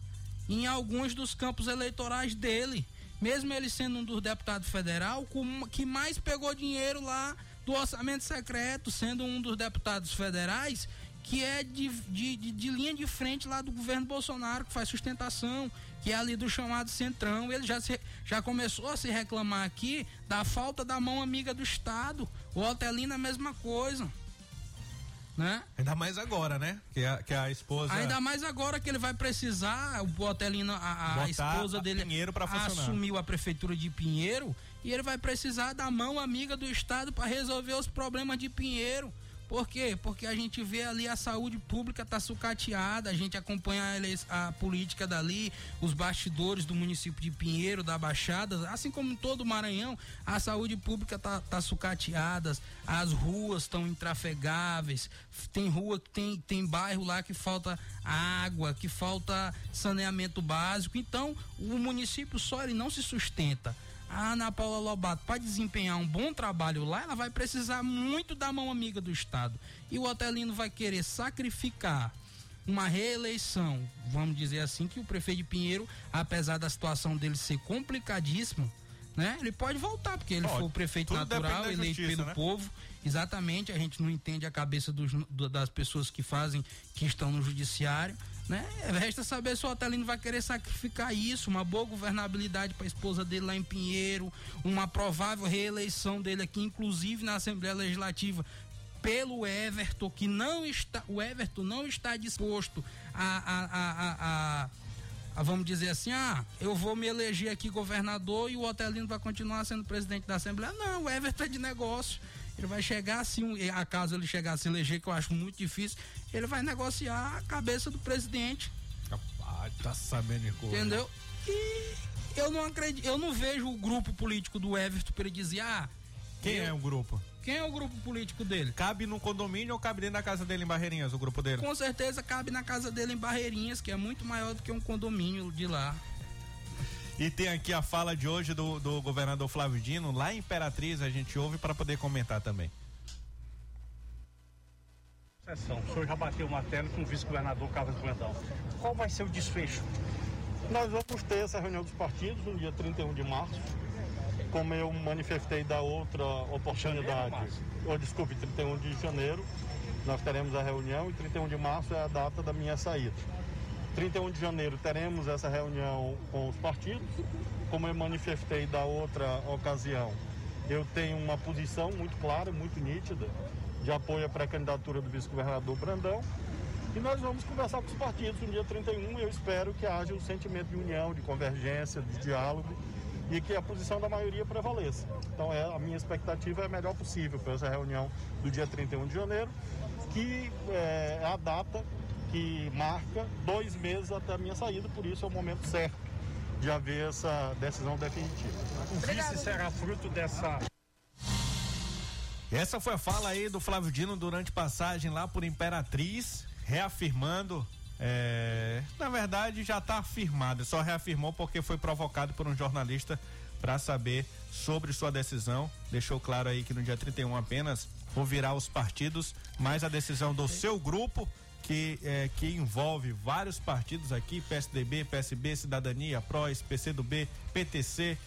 em alguns dos campos eleitorais dele. Mesmo ele sendo um dos deputados federal, que mais pegou dinheiro lá do orçamento secreto, sendo um dos deputados federais que é de, de, de, de, linha de frente lá do governo Bolsonaro, que faz sustentação, que é ali do chamado Centrão. Ele já, se, já começou a se reclamar aqui da falta da mão amiga do Estado. O Otelino a mesma coisa. Né? Ainda mais agora, né? Que a, que a esposa. Ainda mais agora que ele vai precisar, o Otelino, a, a esposa dele Pinheiro assumiu a prefeitura de Pinheiro e ele vai precisar da mão amiga do Estado para resolver os problemas de Pinheiro. Por quê? Porque a gente vê ali a saúde pública tá sucateada, a gente acompanha a, a, política dali, os bastidores do município de Pinheiro, da Baixada, assim como todo o Maranhão, a saúde pública tá, tá sucateada, as ruas estão intrafegáveis, tem rua tem, tem bairro lá que falta água, que falta saneamento básico. Então, o município só ele não se sustenta a Ana Paula Lobato, para desempenhar um bom trabalho lá, ela vai precisar muito da mão amiga do Estado. E o Otelino vai querer sacrificar uma reeleição, vamos dizer assim, que o prefeito de Pinheiro, apesar da situação dele ser complicadíssima, né? Ele pode voltar, porque ele pode. foi o prefeito natural, eleito justiça, pelo né? povo. Exatamente, a gente não entende a cabeça dos, das pessoas que fazem, que estão no judiciário. Né? Resta saber se o Otelino vai querer sacrificar isso, uma boa governabilidade para a esposa dele lá em Pinheiro, uma provável reeleição dele aqui, inclusive na Assembleia Legislativa, pelo Everton, que não está, o Everton não está disposto a, a, a, a, vamos dizer assim, ah, eu vou me eleger aqui governador e o Otelino vai continuar sendo presidente da Assembleia. Não, o Everton é de negócio. Ele vai chegar assim, acaso ele chegar a se eleger, que eu acho muito difícil, ele vai negociar a cabeça do presidente. Rapaz, tá sabendo de coisa. Entendeu? E eu não acredito, eu não vejo o grupo político do Everton para ele dizer, ah. Quem eu, é o grupo? Quem é o grupo político dele? Cabe no condomínio ou cabe dentro da casa dele em Barreirinhas, o grupo dele? Com certeza cabe na casa dele em Barreirinhas, que é muito maior do que um condomínio de lá. E tem aqui a fala de hoje do, do governador Flávio Dino, lá em Imperatriz, a gente ouve para poder comentar também. Sessão. O senhor já bateu o martelo com o vice-governador Carlos Brandão. Qual vai ser o desfecho? Nós vamos ter essa reunião dos partidos no dia 31 de março. Como eu manifestei da outra oportunidade, ou desculpe, 31 de janeiro, nós teremos a reunião e 31 de março é a data da minha saída. 31 de janeiro teremos essa reunião com os partidos. Como eu manifestei da outra ocasião, eu tenho uma posição muito clara, muito nítida, de apoio à pré-candidatura do vice-governador Brandão. E nós vamos conversar com os partidos no dia 31 e eu espero que haja um sentimento de união, de convergência, de diálogo e que a posição da maioria prevaleça. Então é, a minha expectativa é a melhor possível para essa reunião do dia 31 de janeiro, que é, é a data que marca dois meses até a minha saída, por isso é o momento certo de haver essa decisão definitiva. O vice será fruto dessa. Essa foi a fala aí do Flávio Dino durante passagem lá por Imperatriz, reafirmando. É, na verdade, já está afirmado, só reafirmou porque foi provocado por um jornalista para saber sobre sua decisão. Deixou claro aí que no dia 31 apenas ouvirá os partidos, mas a decisão do seu grupo que, é, que envolve vários partidos aqui, PSDB, PSB, Cidadania, PROS, PCdoB, PTC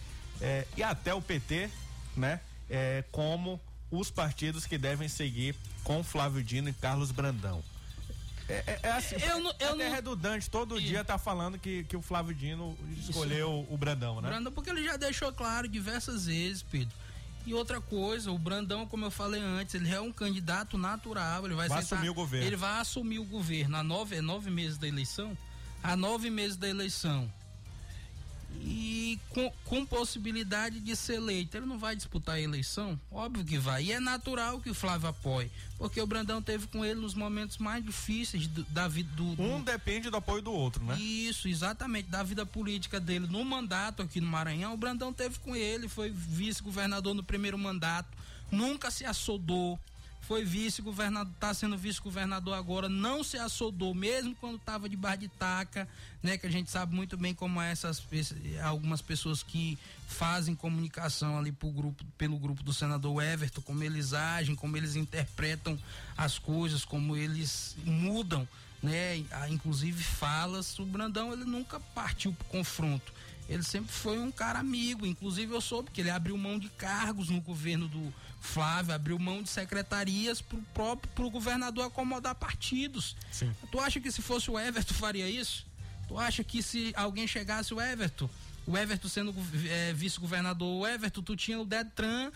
é, e até o PT, né? É, como os partidos que devem seguir com Flávio Dino e Carlos Brandão. É, é, é assim, eu não, eu é não... redundante, todo dia tá falando que, que o Flávio Dino escolheu Isso. o Brandão, né? Brandão, porque ele já deixou claro diversas vezes, Pedro, e outra coisa, o Brandão, como eu falei antes, ele é um candidato natural, ele vai, vai sentar, assumir o governo. Ele vai assumir o governo há nove, nove meses da eleição. Há nove meses da eleição e com, com, possibilidade de ser eleito. Ele não vai disputar a eleição? Óbvio que vai. E é natural que o Flávio apoie, porque o Brandão teve com ele nos momentos mais difíceis do, da vida do, do, Um depende do apoio do outro, né? Isso, exatamente. Da vida política dele no mandato aqui no Maranhão, o Brandão teve com ele, foi vice-governador no primeiro mandato, nunca se assodou foi vice-governador, está sendo vice-governador agora, não se assodou, mesmo quando estava de bar de taca, né? Que a gente sabe muito bem como é essas algumas pessoas que fazem comunicação ali pro grupo, pelo grupo do senador Everton, como eles agem, como eles interpretam as coisas, como eles mudam né? Inclusive falas, o Brandão ele nunca partiu pro confronto. Ele sempre foi um cara amigo, inclusive eu soube que ele abriu mão de cargos no governo do Flávio, abriu mão de secretarias pro próprio pro governador acomodar partidos. Sim. Tu acha que se fosse o Everton faria isso? Tu acha que se alguém chegasse o Everton, o Everton sendo é, vice-governador, o Everton, tu tinha o Detran,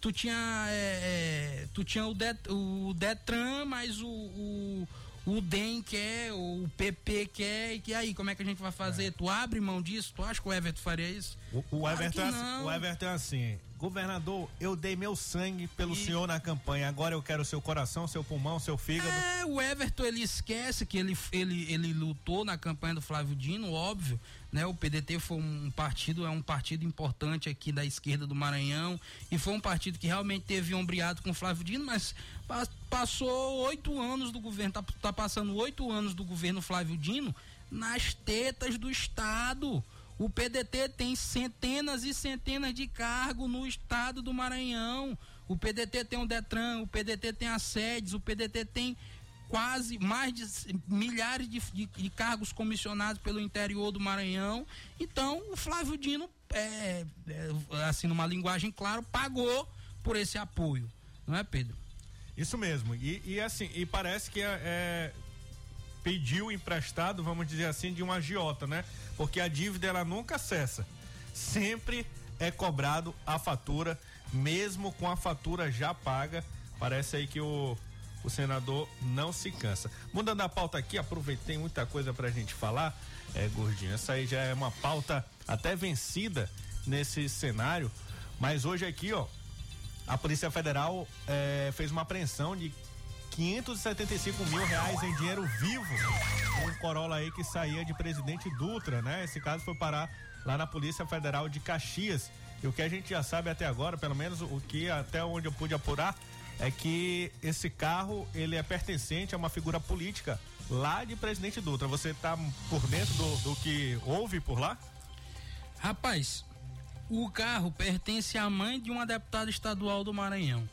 tu tinha, é, tu tinha o, Det, o Detran, mas o, o, o DEM quer, o PP quer, e aí, como é que a gente vai fazer? É. Tu abre mão disso? Tu acha que o Everton faria isso? O, o, claro Everton, é assim, o Everton é assim, governador, eu dei meu sangue pelo e... senhor na campanha, agora eu quero seu coração, seu pulmão, seu fígado. É, o Everton ele esquece que ele, ele, ele lutou na campanha do Flávio Dino, óbvio, né? O PDT foi um partido, é um partido importante aqui da esquerda do Maranhão e foi um partido que realmente teve ombreado com o Flávio Dino, mas passou oito anos do governo, tá, tá passando oito anos do governo Flávio Dino nas tetas do Estado. O PDT tem centenas e centenas de cargos no estado do Maranhão. O PDT tem o Detran, o PDT tem as sedes, o PDT tem quase mais de milhares de, de, de, cargos comissionados pelo interior do Maranhão. Então, o Flávio Dino, é, é, assim, numa linguagem clara, pagou por esse apoio. Não é, Pedro? Isso mesmo. E, e assim, e parece que é, é pediu emprestado, vamos dizer assim, de um agiota, né? Porque a dívida ela nunca cessa. Sempre é cobrado a fatura, mesmo com a fatura já paga. Parece aí que o, o senador não se cansa. Mudando a pauta aqui, aproveitei muita coisa pra gente falar, é, gordinho. Essa aí já é uma pauta até vencida nesse cenário. Mas hoje aqui, ó, a Polícia Federal é, fez uma apreensão de 575 mil reais em dinheiro vivo. Um Corolla aí que saía de Presidente Dutra, né? Esse caso foi parar lá na Polícia Federal de Caxias. E o que a gente já sabe até agora, pelo menos o que até onde eu pude apurar, é que esse carro ele é pertencente a uma figura política lá de Presidente Dutra. Você está por dentro do, do que houve por lá? Rapaz, o carro pertence à mãe de uma deputada estadual do Maranhão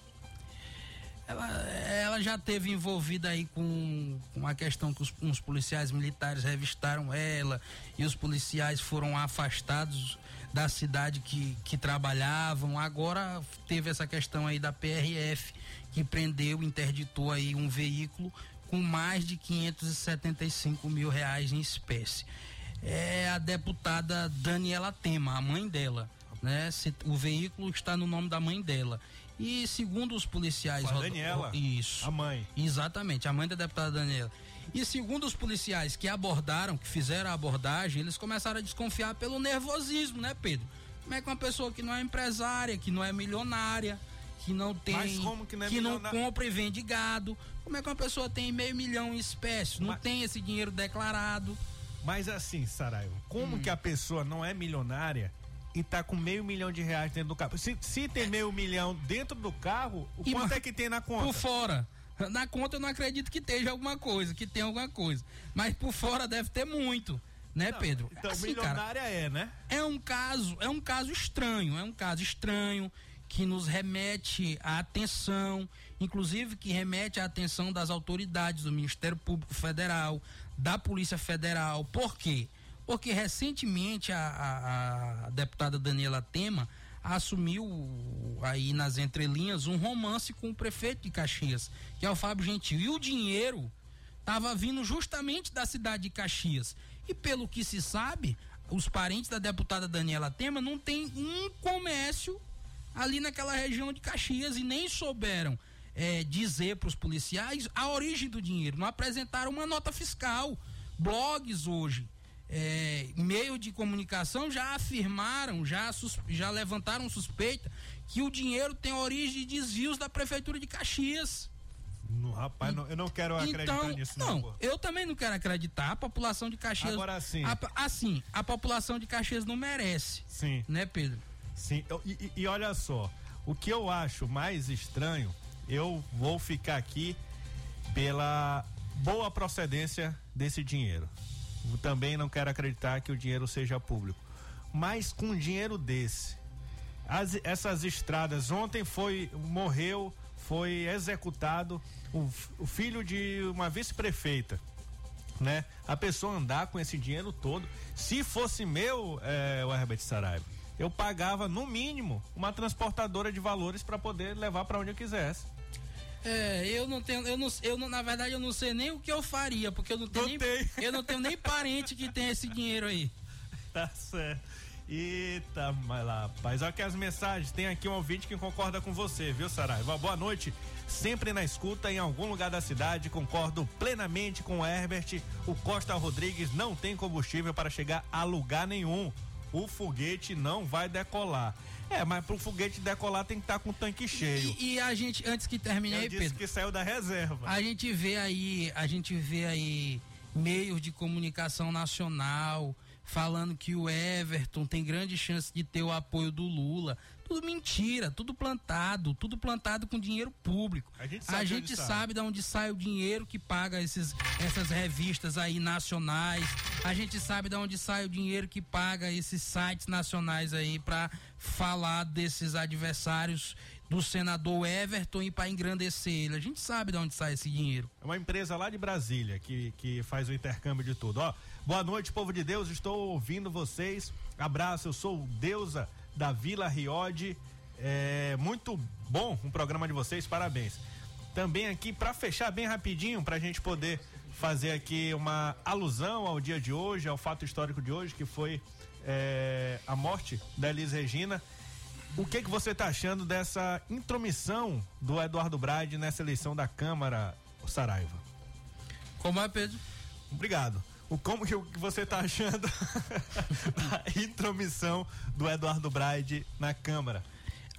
ela, ela já teve envolvida aí com, com a questão que os, uns policiais militares revistaram ela e os policiais foram afastados da cidade que, que trabalhavam. Agora teve essa questão aí da PRF que prendeu, interditou aí um veículo com mais de 575 mil reais em espécie. É a deputada Daniela Tema, a mãe dela. Né? O veículo está no nome da mãe dela. E segundo os policiais. A Daniela. Isso. A mãe. Exatamente, a mãe da deputada Daniela. E segundo os policiais que abordaram, que fizeram a abordagem, eles começaram a desconfiar pelo nervosismo, né, Pedro? Como é que uma pessoa que não é empresária, que não é milionária, que não tem. Mas como que não é Que não compra e vende gado. Como é que uma pessoa tem meio milhão em espécie, não Mas... tem esse dinheiro declarado? Mas assim, Saraiva, como hum. que a pessoa não é milionária e tá com meio milhão de reais dentro do carro. Se, se tem meio milhão dentro do carro, o e quanto é que tem na conta? Por fora. Na conta eu não acredito que esteja alguma coisa, que tenha alguma coisa. Mas por fora deve ter muito. Né, não, Pedro? Então, assim, milionária cara, é, né? É um caso, é um caso estranho, é um caso estranho que nos remete à atenção, inclusive que remete à atenção das autoridades do Ministério Público Federal, da Polícia Federal. Por quê? Porque recentemente a, a, a deputada Daniela Tema assumiu aí nas entrelinhas um romance com o prefeito de Caxias, que é o Fábio Gentil. E o dinheiro estava vindo justamente da cidade de Caxias. E pelo que se sabe, os parentes da deputada Daniela Tema não tem um comércio ali naquela região de Caxias e nem souberam é, dizer para os policiais a origem do dinheiro. Não apresentaram uma nota fiscal. Blogs hoje é, meio de comunicação já afirmaram, já, já levantaram suspeita que o dinheiro tem origem de desvios da prefeitura de Caxias. No, rapaz, e, não, eu não quero acreditar então, nisso, não. Não, eu também não quero acreditar. A população de Caxias. Agora sim. Assim, a população de Caxias não merece. Sim. Né, Pedro? Sim. E, e olha só, o que eu acho mais estranho, eu vou ficar aqui pela boa procedência desse dinheiro também não quero acreditar que o dinheiro seja público. Mas com dinheiro desse, as, essas estradas, ontem foi, morreu, foi executado o, o filho de uma vice-prefeita. né? A pessoa andar com esse dinheiro todo. Se fosse meu, é, o Herbert Saraiva, eu pagava no mínimo uma transportadora de valores para poder levar para onde eu quisesse. É, eu não tenho, eu não, eu não, na verdade eu não sei nem o que eu faria, porque eu não tenho nem, eu não tenho nem parente que tem esse dinheiro aí. Tá certo. Eita, mas lá, rapaz. Olha aqui as mensagens. Tem aqui um ouvinte que concorda com você, viu, Saraiva? Boa noite. Sempre na escuta em algum lugar da cidade. Concordo plenamente com o Herbert. O Costa Rodrigues não tem combustível para chegar a lugar nenhum. O foguete não vai decolar. É, mas pro foguete decolar tem que estar tá com o tanque cheio. E, e, a gente, antes que termine Eu aí, disse Pedro. que saiu da reserva. A gente vê aí, a gente vê aí meios de comunicação nacional falando que o Everton tem grande chance de ter o apoio do Lula. Tudo mentira, tudo plantado, tudo plantado com dinheiro público. A gente sabe, a gente sabe de onde sai o dinheiro que paga esses, essas revistas aí nacionais. A gente sabe de onde sai o dinheiro que paga esses sites nacionais aí para falar desses adversários do senador Everton e para engrandecer ele. A gente sabe de onde sai esse dinheiro. É uma empresa lá de Brasília que, que faz o intercâmbio de tudo. Ó, boa noite, povo de Deus. Estou ouvindo vocês. Abraço, eu sou Deusa da Vila Riode. É muito bom o programa de vocês, parabéns. Também aqui para fechar bem rapidinho, para a gente poder fazer aqui uma alusão ao dia de hoje, ao fato histórico de hoje, que foi é, a morte da Elis Regina. O que que você está achando dessa intromissão do Eduardo Brade nessa eleição da Câmara, Saraiva? Como é, Pedro? Obrigado. O como que você está achando <laughs> da intromissão do Eduardo Braide na Câmara?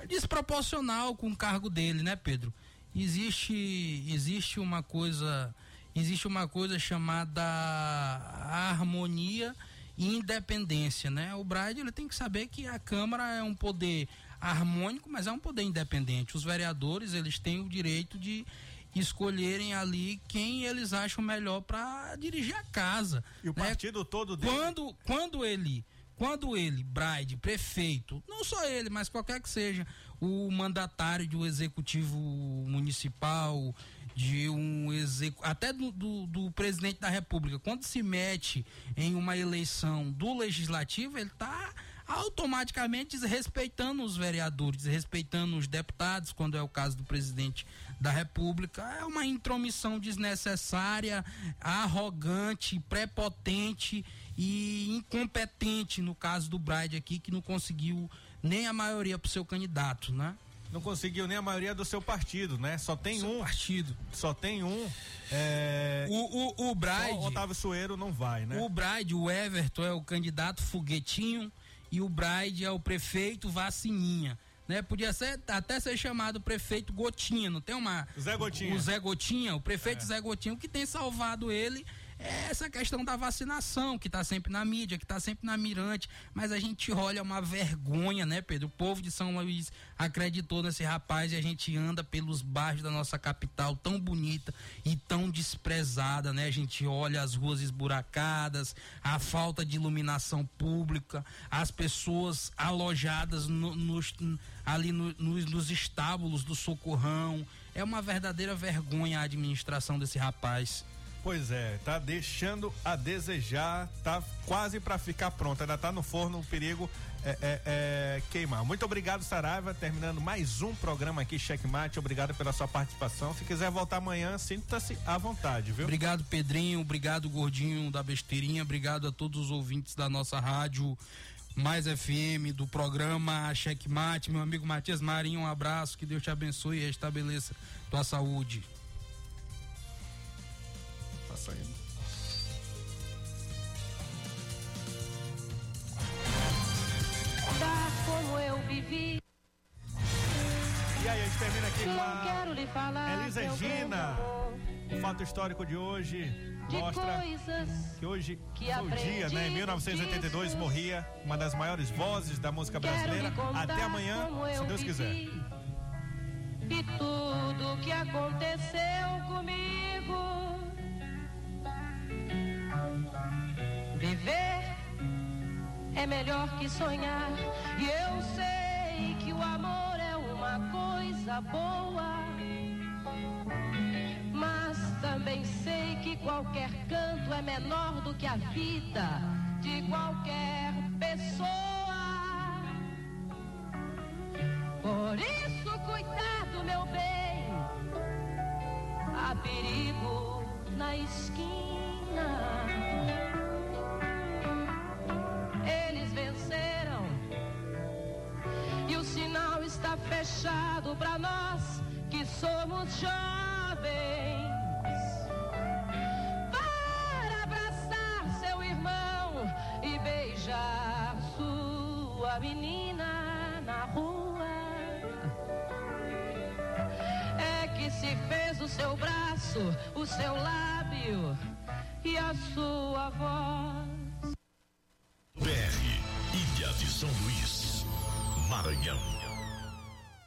Desproporcional com o cargo dele, né, Pedro? Existe existe uma coisa existe uma coisa chamada harmonia e independência, né? O Braide ele tem que saber que a Câmara é um poder harmônico, mas é um poder independente. Os vereadores, eles têm o direito de escolherem ali quem eles acham melhor para dirigir a casa. E o né? partido todo dele. Quando, quando ele, quando ele, Braide, prefeito, não só ele, mas qualquer que seja, o mandatário um executivo municipal, de um execu... até do, do, do, presidente da república, quando se mete em uma eleição do legislativo, ele está automaticamente desrespeitando os vereadores, desrespeitando os deputados, quando é o caso do presidente da República. É uma intromissão desnecessária, arrogante, prepotente e incompetente no caso do Bride aqui, que não conseguiu nem a maioria para o seu candidato, né? Não conseguiu nem a maioria do seu partido, né? Só tem seu um. partido. Só tem um. É... O, o, o Bride. O Otávio Sueiro não vai, né? O Bride, o Everton é o candidato foguetinho e o Bride é o prefeito vacininha. Né? Podia ser, até ser chamado prefeito Gotinha, não tem uma. Zé Gotinha. O Zé Gotinha, o prefeito é. Zé Gotinha, o que tem salvado ele essa questão da vacinação, que está sempre na mídia, que está sempre na mirante, mas a gente olha uma vergonha, né, Pedro? O povo de São Luís acreditou nesse rapaz e a gente anda pelos bairros da nossa capital tão bonita e tão desprezada, né? A gente olha as ruas esburacadas, a falta de iluminação pública, as pessoas alojadas no, nos, ali no, nos, nos estábulos do socorrão. É uma verdadeira vergonha a administração desse rapaz. Pois é, tá deixando a desejar, tá quase para ficar pronto, ainda tá no forno, o perigo é, é, é, queimar. Muito obrigado, Saraiva, terminando mais um programa aqui, Checkmate, obrigado pela sua participação. Se quiser voltar amanhã, sinta-se à vontade, viu? Obrigado, Pedrinho, obrigado, Gordinho da Besteirinha, obrigado a todos os ouvintes da nossa rádio mais FM, do programa Checkmate, meu amigo Matias Marinho, um abraço, que Deus te abençoe e restabeleça tua saúde. Tá saindo. como eu vivi. E aí, a gente termina aqui com Não quero lhe falar. Elis meu Regina. O fato histórico de hoje mostra que hoje que o dia, né? Em aprendi 1982 disso. morria uma das maiores vozes da música brasileira. Até amanhã, se eu Deus quiser. E tudo que aconteceu comigo. Viver é melhor que sonhar. E eu sei que o amor é uma coisa boa. Mas também sei que qualquer canto é menor do que a vida de qualquer pessoa. Por isso, cuidado, meu bem, há perigo na esquina. Está fechado para nós que somos jovens. Para abraçar seu irmão e beijar sua menina na rua. É que se fez o seu braço, o seu lábio e a sua voz. BR, Ilha de São Luís, Maranhão.